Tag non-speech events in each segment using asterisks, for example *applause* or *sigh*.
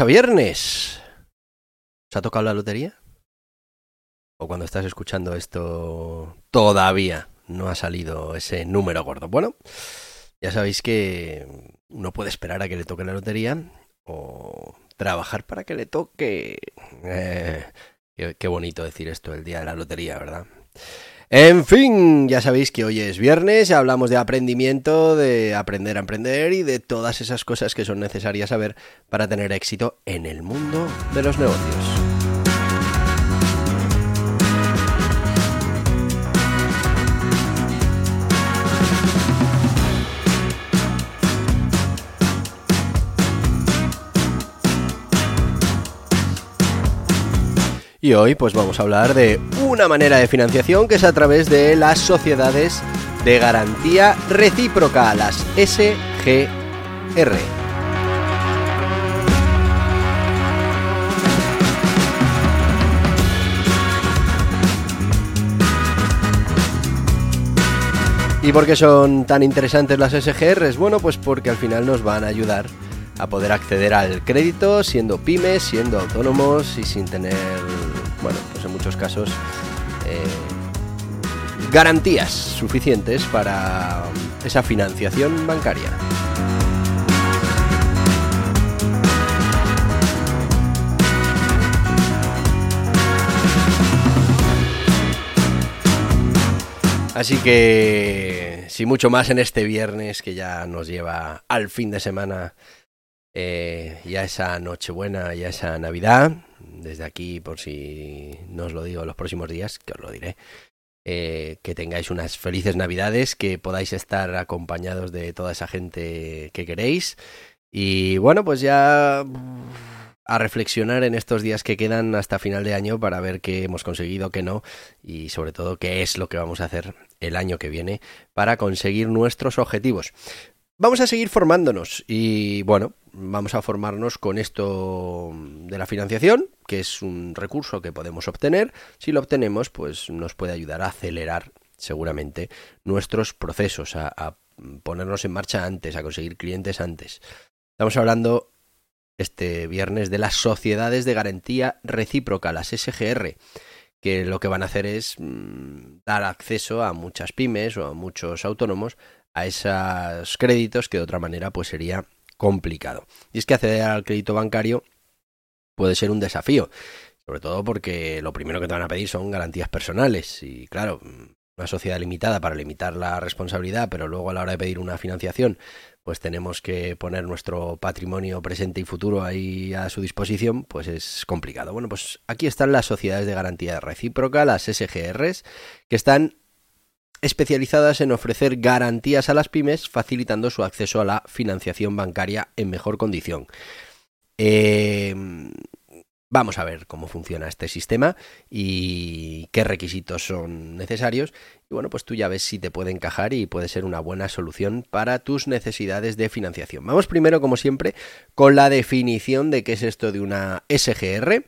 A viernes. ¿Se ha tocado la lotería? O cuando estás escuchando esto, todavía no ha salido ese número gordo. Bueno, ya sabéis que uno puede esperar a que le toque la lotería o trabajar para que le toque. Eh, qué bonito decir esto el día de la lotería, ¿verdad? En fin, ya sabéis que hoy es viernes, hablamos de aprendimiento, de aprender a emprender y de todas esas cosas que son necesarias saber para tener éxito en el mundo de los negocios. Y hoy pues vamos a hablar de una manera de financiación que es a través de las sociedades de garantía recíproca, las SGR. ¿Y por qué son tan interesantes las SGRs? Bueno, pues porque al final nos van a ayudar a poder acceder al crédito siendo pymes, siendo autónomos y sin tener, bueno, pues en muchos casos eh, garantías suficientes para esa financiación bancaria. Así que, sin mucho más en este viernes que ya nos lleva al fin de semana eh, ya esa Nochebuena, ya esa Navidad, desde aquí, por si no os lo digo los próximos días, que os lo diré, eh, que tengáis unas felices Navidades, que podáis estar acompañados de toda esa gente que queréis. Y bueno, pues ya a reflexionar en estos días que quedan hasta final de año para ver qué hemos conseguido, qué no, y sobre todo qué es lo que vamos a hacer el año que viene para conseguir nuestros objetivos. Vamos a seguir formándonos y bueno, vamos a formarnos con esto de la financiación, que es un recurso que podemos obtener. Si lo obtenemos, pues nos puede ayudar a acelerar seguramente nuestros procesos, a, ponernos en marcha antes, a conseguir clientes antes. Estamos hablando este viernes de las sociedades de garantía recíproca, las SGR, que lo que van a hacer es mmm, dar acceso a muchas pymes o a muchos autónomos a esos créditos que de otra manera pues sería complicado. Y es que acceder al crédito bancario puede ser un desafío, sobre todo porque lo primero que te van a pedir son garantías personales y claro, una sociedad limitada para limitar la responsabilidad, pero luego a la hora de pedir una financiación, pues tenemos que poner nuestro patrimonio presente y futuro ahí a su disposición, pues es complicado. Bueno, pues aquí están las sociedades de garantía recíproca, las SGRs, que están especializadas en ofrecer garantías a las pymes, facilitando su acceso a la financiación bancaria en mejor condición. Eh, vamos a ver cómo funciona este sistema y qué requisitos son necesarios. Y bueno, pues tú ya ves si te puede encajar y puede ser una buena solución para tus necesidades de financiación. Vamos primero, como siempre, con la definición de qué es esto de una SGR.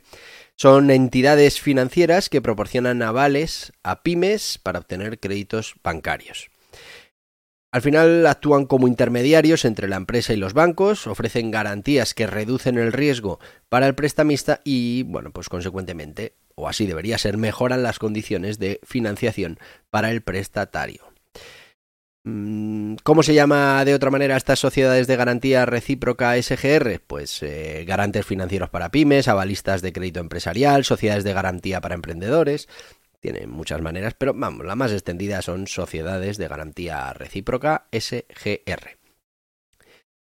Son entidades financieras que proporcionan avales a pymes para obtener créditos bancarios. Al final actúan como intermediarios entre la empresa y los bancos, ofrecen garantías que reducen el riesgo para el prestamista y, bueno, pues consecuentemente o así debería ser, mejoran las condiciones de financiación para el prestatario. Mm, ¿Cómo se llama de otra manera estas sociedades de garantía recíproca SGR? Pues eh, garantes financieros para pymes, avalistas de crédito empresarial, sociedades de garantía para emprendedores. Tienen muchas maneras, pero vamos, la más extendida son sociedades de garantía recíproca SGR.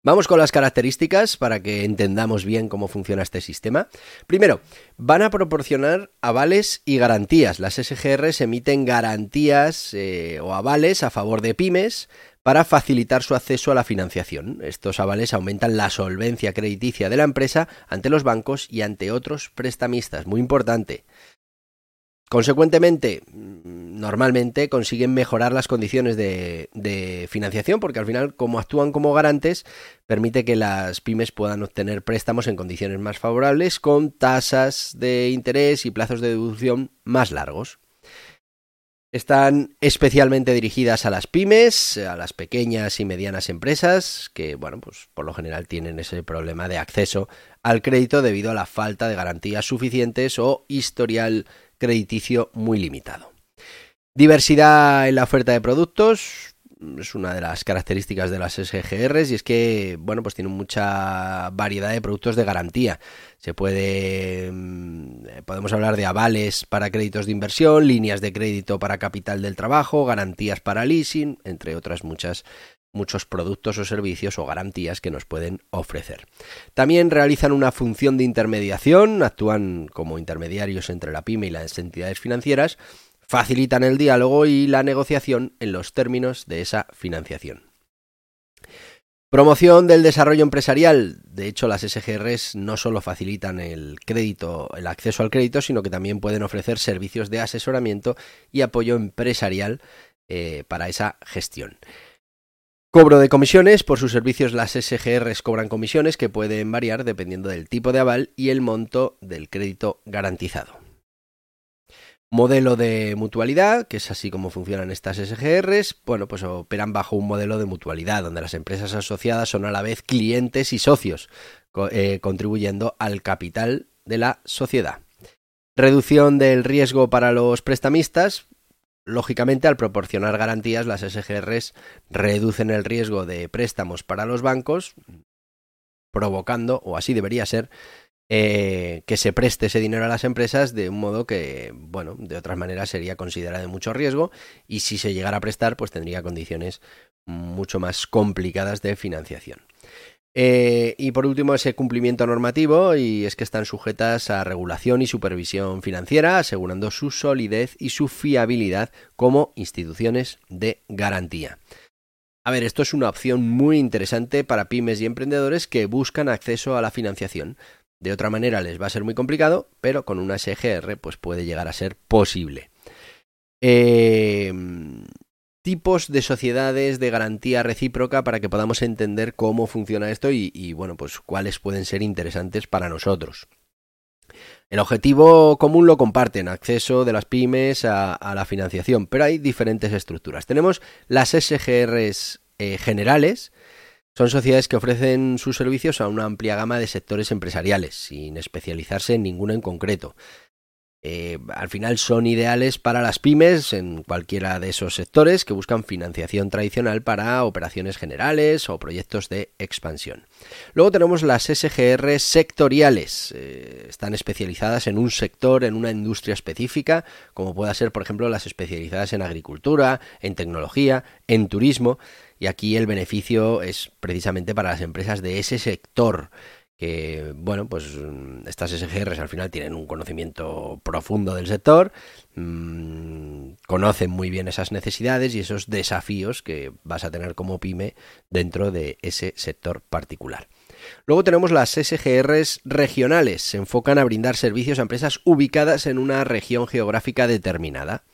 Vamos con las características para que entendamos bien cómo funciona este sistema. Primero, van a proporcionar avales y garantías. Las SGRs emiten garantías eh, o avales a favor de pymes para facilitar su acceso a la financiación. Estos avales aumentan la solvencia crediticia de la empresa ante los bancos y ante otros prestamistas. Muy importante. Consecuentemente, normalmente consiguen mejorar las condiciones de, financiación porque al final, como actúan como garantes, permite que las pymes puedan obtener préstamos en condiciones más favorables con tasas de interés y plazos de deducción más largos. Están especialmente dirigidas a las pymes, a las pequeñas y medianas empresas, que, bueno, pues por lo general tienen ese problema de acceso al crédito debido a la falta de garantías suficientes o historial crediticio muy limitado. Diversidad en la oferta de productos es una de las características de las SGRs y es que, bueno, pues tienen mucha variedad de productos de garantía. Se puede, mm, podemos hablar de avales para créditos de inversión, líneas de crédito para capital del trabajo, garantías para leasing, entre otras muchas muchos productos o servicios o garantías que nos pueden ofrecer. También realizan una función de intermediación, actúan como intermediarios entre la pyme y las entidades financieras, facilitan el diálogo y la negociación en los términos de esa financiación. Promoción del desarrollo empresarial. De hecho, las SGRs no solo facilitan el crédito, el acceso al crédito, sino que también pueden ofrecer servicios de asesoramiento y apoyo empresarial eh, para esa gestión. Cobro de comisiones. Por sus servicios las SGRs cobran comisiones que pueden variar dependiendo del tipo de aval y el monto del crédito garantizado. Modelo de mutualidad, que es así como funcionan estas SGRs, bueno, pues operan bajo un modelo de mutualidad, donde las empresas asociadas son a la vez clientes y socios, eh, contribuyendo al capital de la sociedad. Reducción del riesgo para los prestamistas, Lógicamente, al proporcionar garantías, las SGRs reducen el riesgo de préstamos para los bancos, provocando, o así debería ser, eh, que se preste ese dinero a las empresas de un modo que, bueno, de otras maneras sería considerado de mucho riesgo y si se llegara a prestar, pues tendría condiciones mucho más complicadas de financiación. Eh, y por último, ese cumplimiento normativo, y es que están sujetas a regulación y supervisión financiera, asegurando su solidez y su fiabilidad como instituciones de garantía. A ver, esto es una opción muy interesante para pymes y emprendedores que buscan acceso a la financiación. De otra manera les va a ser muy complicado, pero con una SGR pues puede llegar a ser posible. Eh, tipos de sociedades de garantía recíproca para que podamos entender cómo funciona esto y, bueno, pues cuáles pueden ser interesantes para nosotros. El objetivo común lo comparten, acceso de las pymes a, la financiación, pero hay diferentes estructuras. Tenemos las SGRs eh, generales, son sociedades que ofrecen sus servicios a una amplia gama de sectores empresariales, sin especializarse en ninguno en concreto. Eh, al final son ideales para las pymes en cualquiera de esos sectores que buscan financiación tradicional para operaciones generales o proyectos de expansión. Luego tenemos las SGR sectoriales. Eh, están especializadas en un sector, en una industria específica, como pueda ser, por ejemplo, las especializadas en agricultura, en tecnología, en turismo. Y aquí el beneficio es precisamente para las empresas de ese sector que, bueno, pues mm, estas SGRs al final tienen un conocimiento profundo del sector, mm, conocen muy bien esas necesidades y esos desafíos que vas a tener como pyme dentro de ese sector particular. Luego tenemos las SGRs regionales, se enfocan a brindar servicios a empresas ubicadas en una región geográfica determinada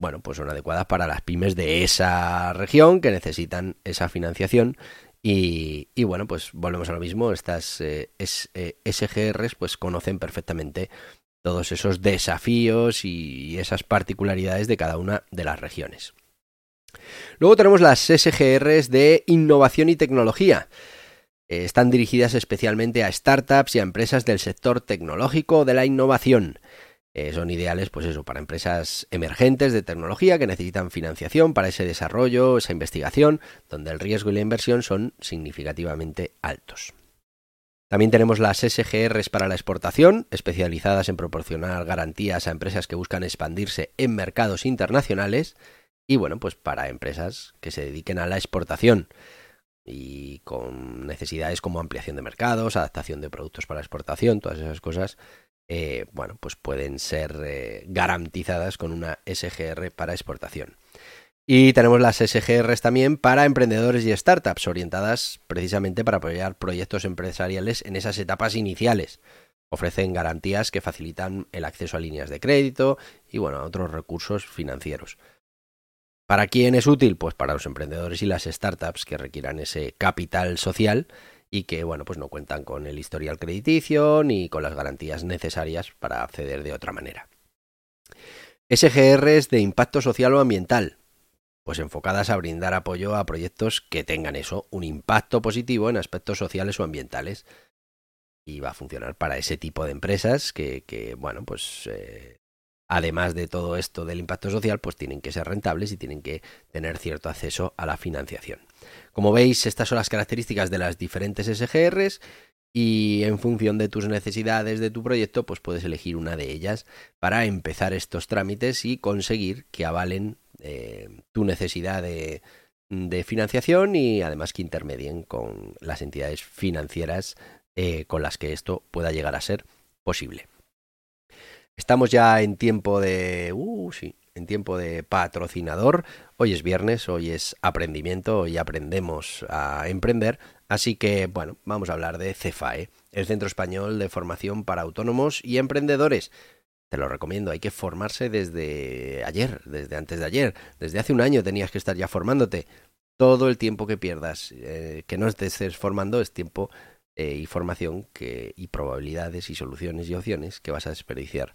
bueno, pues son adecuadas para las pymes de esa región que necesitan esa financiación y, bueno, pues volvemos a lo mismo, estas eh, SGRs pues conocen perfectamente todos esos desafíos y esas particularidades de cada una de las regiones. Luego tenemos las SGRs de innovación y tecnología. Eh, están dirigidas especialmente a startups y a empresas del sector tecnológico de la innovación. Eh, son ideales, pues eso, para empresas emergentes de tecnología que necesitan financiación para ese desarrollo, esa investigación, donde el riesgo y la inversión son significativamente altos. También tenemos las SGRs para la exportación, especializadas en proporcionar garantías a empresas que buscan expandirse en mercados internacionales y bueno, pues para empresas que se dediquen a la exportación y con necesidades como ampliación de mercados, adaptación de productos para exportación, todas esas cosas eh, bueno, pues pueden ser eh, garantizadas con una SGR para exportación. Y tenemos las SGRs también para emprendedores y startups, orientadas precisamente para apoyar proyectos empresariales en esas etapas iniciales. Ofrecen garantías que facilitan el acceso a líneas de crédito y bueno, a otros recursos financieros. ¿Para quién es útil? Pues para los emprendedores y las startups que requieran ese capital social y que bueno pues no cuentan con el historial crediticio ni con las garantías necesarias para acceder de otra manera. SGRs de impacto social o ambiental, pues enfocadas a brindar apoyo a proyectos que tengan eso, un impacto positivo en aspectos sociales o ambientales. Y va a funcionar para ese tipo de empresas que, que bueno, pues eh, además de todo esto del impacto social, pues tienen que ser rentables y tienen que tener cierto acceso a la financiación. Como veis, estas son las características de las diferentes SGRs y en función de tus necesidades de tu proyecto, pues puedes elegir una de ellas para empezar estos trámites y conseguir que avalen eh, tu necesidad de, financiación y además que intermedien con las entidades financieras eh, con las que esto pueda llegar a ser posible. Estamos ya en tiempo de... Uh, sí, en tiempo de patrocinador. Hoy es viernes, hoy es aprendimiento, hoy aprendemos a emprender. Así que, bueno, vamos a hablar de CEFAE, el Centro Español de Formación para Autónomos y Emprendedores. Te lo recomiendo, hay que formarse desde ayer, desde antes de ayer, desde hace un año tenías que estar ya formándote. Todo el tiempo que pierdas, eh, que no estés formando, es tiempo eh, y formación que, y probabilidades y soluciones y opciones que vas a desperdiciar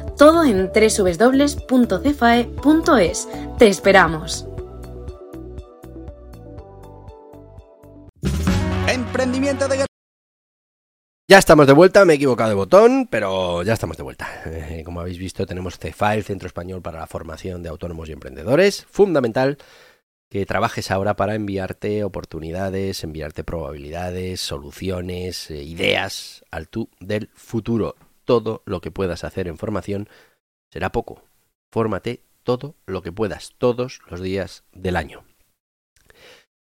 todo en www.cefae.es. ¡Te esperamos! Emprendimiento de ya estamos de vuelta, me he equivocado de botón, pero ya estamos de vuelta. Eh, como habéis visto, tenemos CEFA, el Centro Español para la Formación de Autónomos y Emprendedores. Fundamental que trabajes ahora para enviarte oportunidades, enviarte probabilidades, soluciones, eh, ideas al tú del futuro. Todo lo que puedas hacer en formación será poco. Fórmate todo lo que puedas, todos los días del año.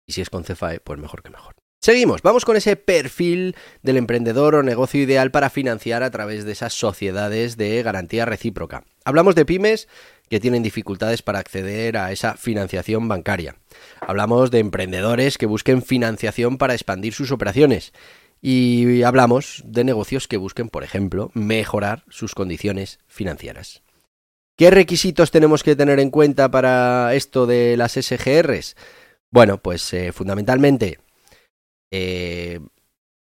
Y si es con CEFAE, pues mejor que mejor. Seguimos, vamos con ese perfil del emprendedor o negocio ideal para financiar a través de esas sociedades de garantía recíproca. Hablamos de pymes que tienen dificultades para acceder a esa financiación bancaria. Hablamos de emprendedores que busquen financiación para expandir sus operaciones. Y hablamos de negocios que busquen, por ejemplo, mejorar sus condiciones financieras. ¿Qué requisitos tenemos que tener en cuenta para esto de las SGRs? Bueno, pues eh, fundamentalmente eh,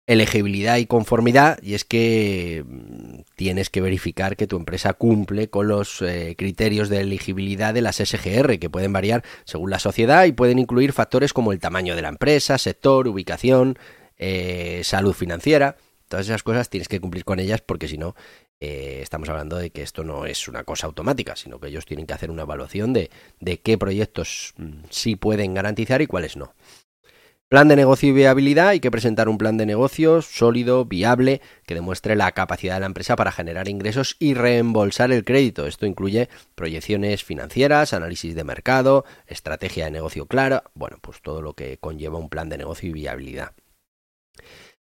elegibilidad y conformidad, y es que mm, tienes que verificar que tu empresa cumple con los eh, criterios de elegibilidad de las SGR, que pueden variar según la sociedad y pueden incluir factores como el tamaño de la empresa, sector, ubicación, eh, salud financiera. Todas esas cosas tienes que cumplir con ellas porque si no, estamos hablando de que esto no es una cosa automática, sino que ellos tienen que hacer una evaluación de, de qué proyectos mm, sí pueden garantizar y cuáles no. Plan de negocio y viabilidad. Hay que presentar un plan de negocio sólido, viable, que demuestre la capacidad de la empresa para generar ingresos y reembolsar el crédito. Esto incluye proyecciones financieras, análisis de mercado, estrategia de negocio clara, bueno, pues todo lo que conlleva un plan de negocio y viabilidad.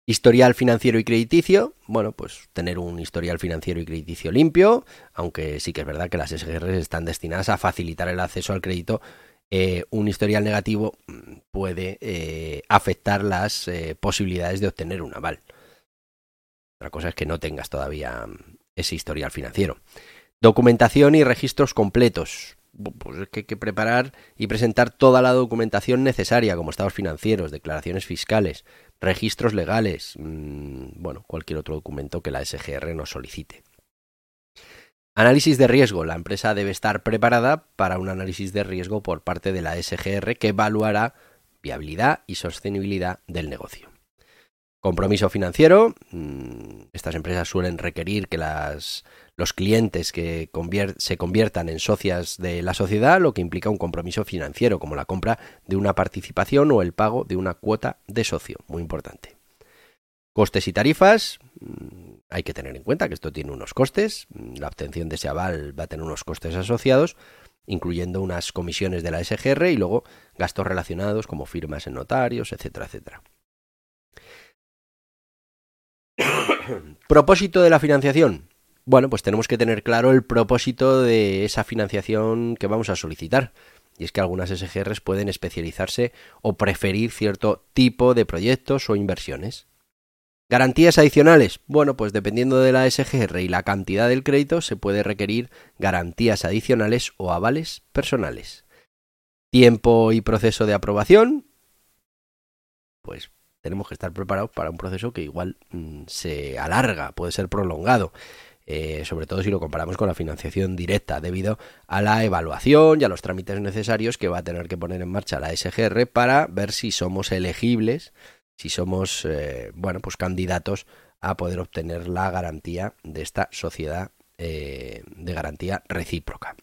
Historial financiero y crediticio, bueno, pues tener un historial financiero y crediticio limpio, aunque sí que es verdad que las SGR están destinadas a facilitar el acceso al crédito eh, un historial negativo mm, puede eh, afectar las eh, posibilidades de obtener un aval. Otra cosa es que no tengas todavía mm, ese historial financiero. Documentación y registros completos. Pues es que hay que preparar y presentar toda la documentación necesaria, como estados financieros, declaraciones fiscales, registros legales, mmm, bueno, cualquier otro documento que la SGR nos solicite. Análisis de riesgo. La empresa debe estar preparada para un análisis de riesgo por parte de la SGR que evaluará viabilidad y sostenibilidad del negocio. Compromiso financiero. Mm, estas empresas suelen requerir que las, los clientes que se conviertan en socias de la sociedad, lo que implica un compromiso financiero, como la compra de una participación o el pago de una cuota de socio. Muy importante. Costes y tarifas. Mm, hay que tener en cuenta que esto tiene unos costes. La obtención de ese aval va a tener unos costes asociados, incluyendo unas comisiones de la SGR y luego gastos relacionados como firmas en notarios, etcétera, etcétera. *coughs* propósito de la financiación. Bueno, pues tenemos que tener claro el propósito de esa financiación que vamos a solicitar. Y es que algunas SGRs pueden especializarse o preferir cierto tipo de proyectos o inversiones. Garantías adicionales. Bueno, pues dependiendo de la SGR y la cantidad del crédito, se puede requerir garantías adicionales o avales personales. Tiempo y proceso de aprobación. Pues tenemos que estar preparados para un proceso que igual mm, se alarga, puede ser prolongado. Eh, sobre todo si lo comparamos con la financiación directa, debido a la evaluación y a los trámites necesarios que va a tener que poner en marcha la SGR para ver si somos elegibles si somos, eh, bueno, pues candidatos a poder obtener la garantía de esta sociedad eh, de garantía recíproca.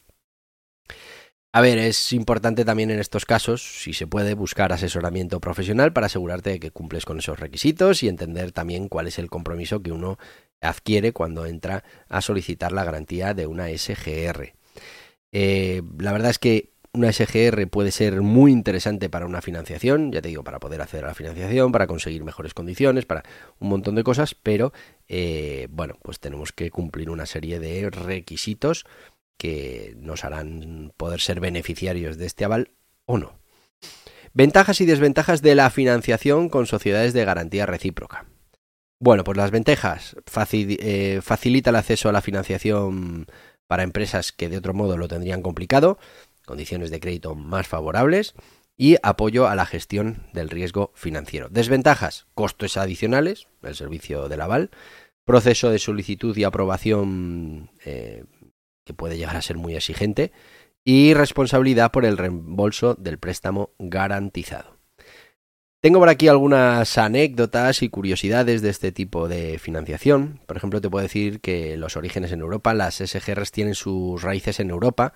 A ver, es importante también en estos casos, si se puede, buscar asesoramiento profesional para asegurarte de que cumples con esos requisitos y entender también cuál es el compromiso que uno adquiere cuando entra a solicitar la garantía de una SGR. Eh, la verdad es que una SGR puede ser muy interesante para una financiación, ya te digo, para poder a la financiación, para conseguir mejores condiciones, para un montón de cosas, pero eh, bueno, pues tenemos que cumplir una serie de requisitos que nos harán poder ser beneficiarios de este aval o no. Ventajas y desventajas de la financiación con sociedades de garantía recíproca. Bueno, pues las ventajas eh, facilita el acceso a la financiación para empresas que de otro modo lo tendrían complicado condiciones de crédito más favorables y apoyo a la gestión del riesgo financiero. Desventajas, costos adicionales, el servicio del aval, proceso de solicitud y aprobación eh, que puede llegar a ser muy exigente y responsabilidad por el reembolso del préstamo garantizado. Tengo por aquí algunas anécdotas y curiosidades de este tipo de financiación. Por ejemplo, te puedo decir que los orígenes en Europa, las SGRs tienen sus raíces en Europa,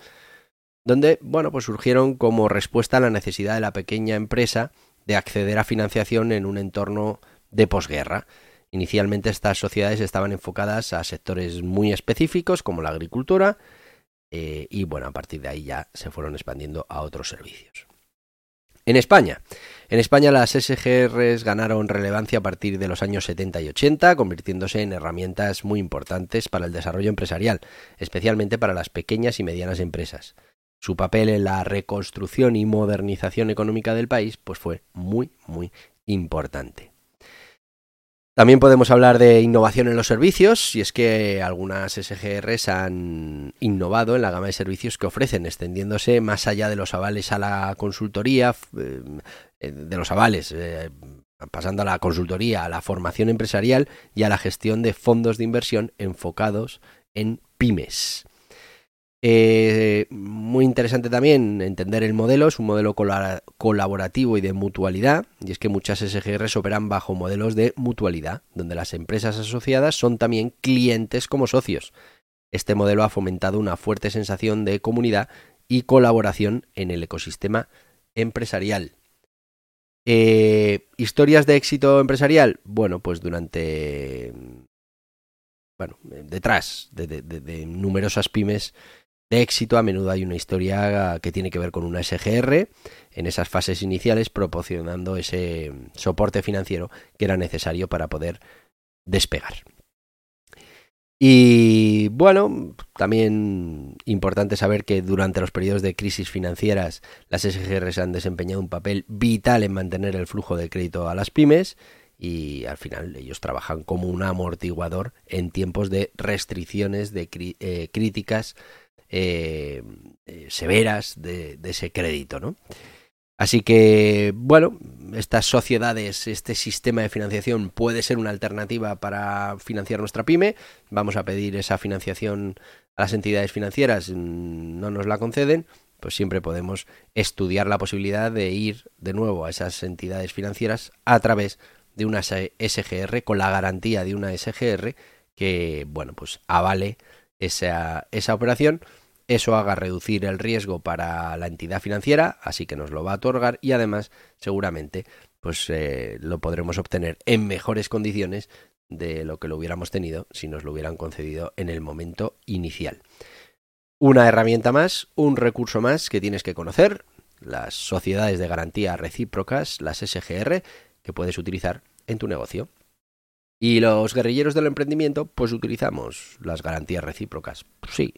donde, bueno, pues surgieron como respuesta a la necesidad de la pequeña empresa de acceder a financiación en un entorno de posguerra. Inicialmente estas sociedades estaban enfocadas a sectores muy específicos como la agricultura eh, y bueno, a partir de ahí ya se fueron expandiendo a otros servicios. En España. En España las SGRs ganaron relevancia a partir de los años 70 y 80, convirtiéndose en herramientas muy importantes para el desarrollo empresarial, especialmente para las pequeñas y medianas empresas su papel en la reconstrucción y modernización económica del país pues fue muy muy importante. También podemos hablar de innovación en los servicios, y es que algunas SGRs han innovado en la gama de servicios que ofrecen, extendiéndose más allá de los avales a la consultoría, eh, de los avales, eh, pasando a la consultoría, a la formación empresarial y a la gestión de fondos de inversión enfocados en pymes. Eh, muy interesante también entender el modelo, es un modelo colaborativo y de mutualidad, y es que muchas SGRs operan bajo modelos de mutualidad, donde las empresas asociadas son también clientes como socios. Este modelo ha fomentado una fuerte sensación de comunidad y colaboración en el ecosistema empresarial. Eh, ¿Historias de éxito empresarial? Bueno, pues durante... Bueno, detrás de numerosas pymes de éxito, a menudo hay una historia que tiene que ver con una SGR en esas fases iniciales, proporcionando ese soporte financiero que era necesario para poder despegar. Y bueno, también importante saber que durante los periodos de crisis financieras las SGRs han desempeñado un papel vital en mantener el flujo de crédito a las pymes y al final ellos trabajan como un amortiguador en tiempos de restricciones, de eh, críticas eh, eh, severas de, ese crédito, ¿no? Así que, bueno, estas sociedades, este sistema de financiación puede ser una alternativa para financiar nuestra pyme. Vamos a pedir esa financiación a las entidades financieras, no nos la conceden, pues siempre podemos estudiar la posibilidad de ir de nuevo a esas entidades financieras a través de una SGR, con la garantía de una SGR que, bueno, pues avale esa, esa operación, eso haga reducir el riesgo para la entidad financiera, así que nos lo va a otorgar y además seguramente pues eh, lo podremos obtener en mejores condiciones de lo que lo hubiéramos tenido si nos lo hubieran concedido en el momento inicial. Una herramienta más, un recurso más que tienes que conocer, las sociedades de garantía recíprocas, las SGR, que puedes utilizar en tu negocio. Y los guerrilleros del emprendimiento, pues utilizamos las garantías recíprocas. sí.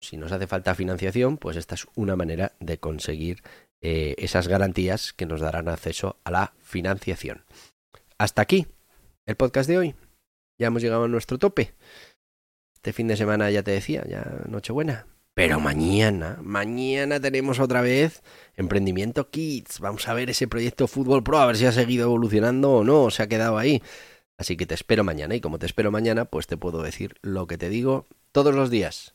Si nos hace falta financiación, pues esta es una manera de conseguir eh, esas garantías que nos darán acceso a la financiación. Hasta aquí el podcast de hoy. Ya hemos llegado a nuestro tope. Este fin de semana ya te decía, ya Nochebuena. Pero mañana, mañana tenemos otra vez Emprendimiento Kids. Vamos a ver ese proyecto Fútbol Pro, a ver si ha seguido evolucionando o no, o se ha quedado ahí. Así que te espero mañana y como te espero mañana, pues te puedo decir lo que te digo todos los días.